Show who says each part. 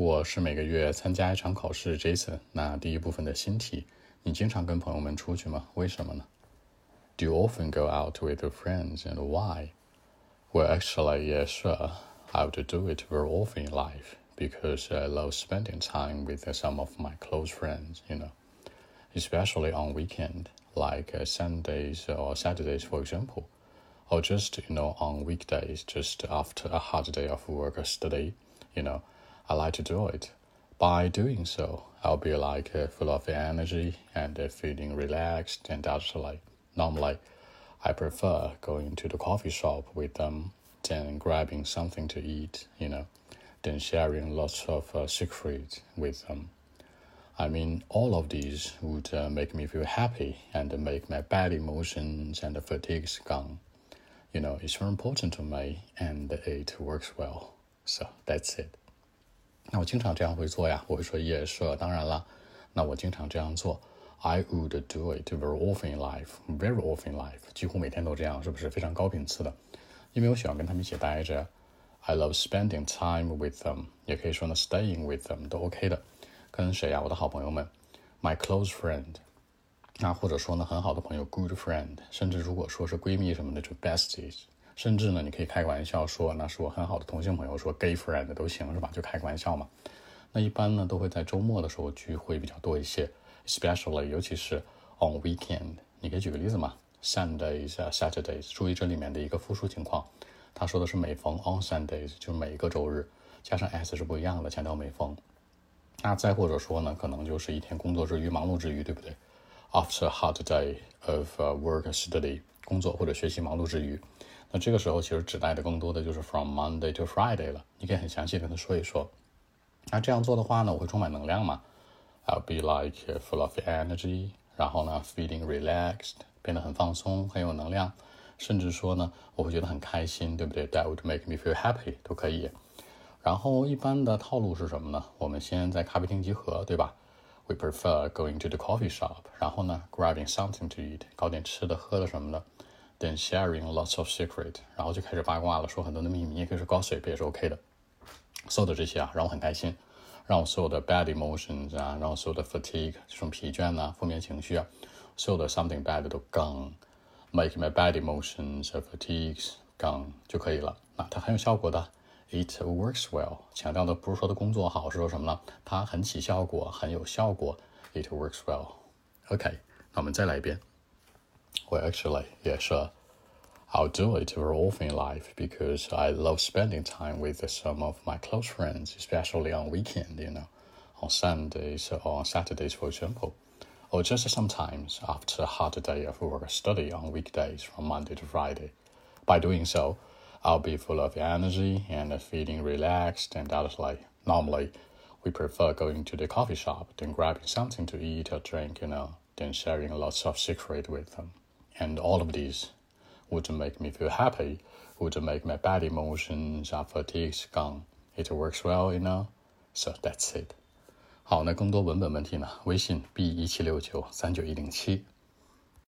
Speaker 1: 我是每个月参加一场考试，Jason。那第一部分的新题，你经常跟朋友们出去吗？为什么呢？Do you often go out with your friends and why? Well, actually, yes, sure. I would do it very often in life because I love spending time with some of my close friends, you know, especially on weekend, like Sundays or Saturdays, for example, or just, you know, on weekdays, just after a hard day of work or study, you know, I like to do it. By doing so, I'll be like uh, full of energy and uh, feeling relaxed and actually, normally, I prefer going to the coffee shop with them than grabbing something to eat, you know, than sharing lots of uh, secrets with them. I mean, all of these would uh, make me feel happy and make my bad emotions and the fatigues gone. You know, it's very important to me and it works well. So that's it. 那我经常这样会做呀，我会说 yes，当然了，那我经常这样做。I would do it very often in life, very often in life，几乎每天都这样，是不是非常高频次的？因为我喜欢跟他们一起待着。I love spending time with them，也可以说呢 staying with them 都 OK 的。跟谁呀？我的好朋友们，my close friend。那或者说呢，很好的朋友，good friend。甚至如果说是闺蜜什么的，就 besties。甚至呢，你可以开个玩笑说，那是我很好的同性朋友，说 gay friend 都行，是吧？就开个玩笑嘛。那一般呢，都会在周末的时候聚会比较多一些。especially 尤其是 on weekend，你可以举个例子嘛，sundays，saturdays 注意这里面的一个复数情况，他说的是每逢 on Sundays，就是每一个周日，加上 s 是不一样的，强调每逢。那再或者说呢，可能就是一天工作之余、忙碌之余，对不对？After hard day of work study，工作或者学习忙碌之余，那这个时候其实指代的更多的就是 from Monday to Friday 了。你可以很详细跟他说一说。那这样做的话呢，我会充满能量嘛？I'll be like full of energy，然后呢，feeling relaxed，变得很放松，很有能量，甚至说呢，我会觉得很开心，对不对？That would make me feel happy，都可以。然后一般的套路是什么呢？我们先在咖啡厅集合，对吧？We prefer going to the coffee shop，然后呢，grabbing something to eat，搞点吃的喝的什么的，then sharing lots of secret，然后就开始八卦了，说很多的秘密，也可以是 gossip，也是 OK 的。所有的这些啊，让我很开心。让我所有的 bad emotions 啊，让我所有的 fatigue 这种疲倦呐、负面情绪啊，所有的 something bad 都 gone，make my bad emotions and fatigues gone 就可以了。啊，它很有效果的，it works well。强调的不是说的工作好，是说什么呢？它很起效果，很有效果，it works well。OK，那我们再来一遍。Well, actually, yeah, sure. I'll do it very often in life because I love spending time with some of my close friends, especially on weekend, you know, on Sundays or on Saturdays, for example, or just sometimes after a hard day of work or study on weekdays from Monday to Friday. By doing so, I'll be full of energy and feeling relaxed and honestly, normally, we prefer going to the coffee shop than grabbing something to eat or drink, you know, than sharing lots of secret with them And all of these would make me feel happy, would make my bad emotions and fatigues gone. It works well, you know. So that's it. 好，那更多文本问题呢？微信 b 一七六九三九一零七